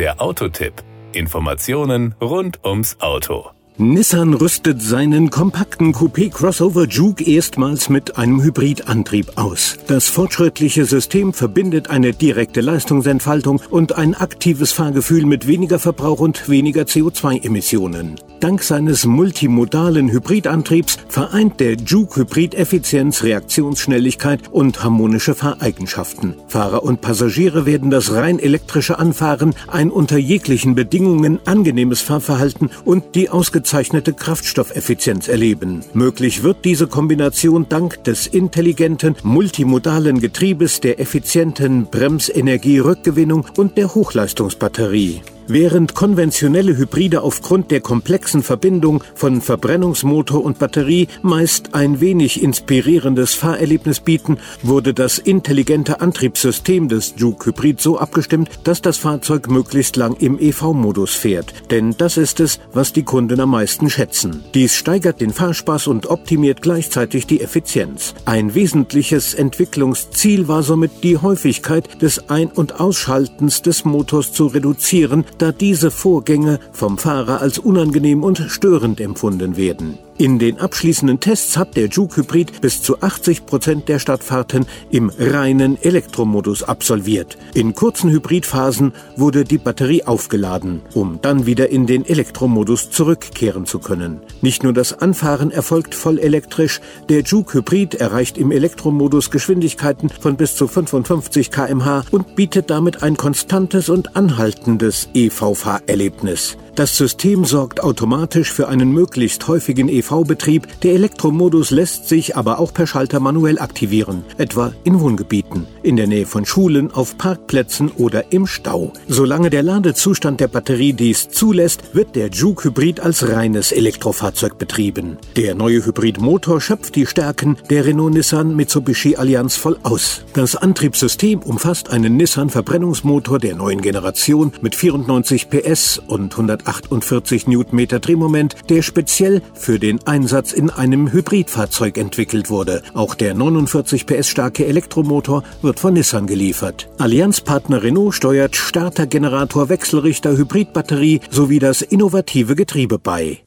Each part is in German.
Der Autotipp. Informationen rund ums Auto. Nissan rüstet seinen kompakten Coupé-Crossover Juke erstmals mit einem Hybridantrieb aus. Das fortschrittliche System verbindet eine direkte Leistungsentfaltung und ein aktives Fahrgefühl mit weniger Verbrauch und weniger CO2-Emissionen. Dank seines multimodalen Hybridantriebs vereint der Juke Hybrid Effizienz, Reaktionsschnelligkeit und harmonische Fahreigenschaften. Fahrer und Passagiere werden das rein elektrische Anfahren, ein unter jeglichen Bedingungen angenehmes Fahrverhalten und die ausgezeichnete Kraftstoffeffizienz erleben. Möglich wird diese Kombination dank des intelligenten, multimodalen Getriebes, der effizienten Bremsenergierückgewinnung und der Hochleistungsbatterie. Während konventionelle Hybride aufgrund der komplexen Verbindung von Verbrennungsmotor und Batterie meist ein wenig inspirierendes Fahrerlebnis bieten, wurde das intelligente Antriebssystem des Juke Hybrid so abgestimmt, dass das Fahrzeug möglichst lang im EV-Modus fährt. Denn das ist es, was die Kunden am meisten schätzen. Dies steigert den Fahrspaß und optimiert gleichzeitig die Effizienz. Ein wesentliches Entwicklungsziel war somit die Häufigkeit des Ein- und Ausschaltens des Motors zu reduzieren, da diese Vorgänge vom Fahrer als unangenehm und störend empfunden werden. In den abschließenden Tests hat der Juke Hybrid bis zu 80 Prozent der Stadtfahrten im reinen Elektromodus absolviert. In kurzen Hybridphasen wurde die Batterie aufgeladen, um dann wieder in den Elektromodus zurückkehren zu können. Nicht nur das Anfahren erfolgt voll elektrisch, der Juke Hybrid erreicht im Elektromodus Geschwindigkeiten von bis zu 55 kmh und bietet damit ein konstantes und anhaltendes EV-Fahrerlebnis. Das System sorgt automatisch für einen möglichst häufigen EV-Betrieb. Der Elektromodus lässt sich aber auch per Schalter manuell aktivieren, etwa in Wohngebieten, in der Nähe von Schulen, auf Parkplätzen oder im Stau. Solange der Ladezustand der Batterie dies zulässt, wird der Juke Hybrid als reines Elektrofahrzeug betrieben. Der neue Hybridmotor schöpft die Stärken der Renault-Nissan-Mitsubishi-Allianz voll aus. Das Antriebssystem umfasst einen Nissan-Verbrennungsmotor der neuen Generation mit 94 PS und 100 148 Newtonmeter Drehmoment, der speziell für den Einsatz in einem Hybridfahrzeug entwickelt wurde. Auch der 49 PS starke Elektromotor wird von Nissan geliefert. Allianzpartner Renault steuert Starter, Generator, Wechselrichter, Hybridbatterie sowie das innovative Getriebe bei.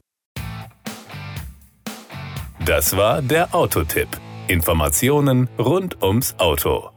Das war der Autotipp. Informationen rund ums Auto.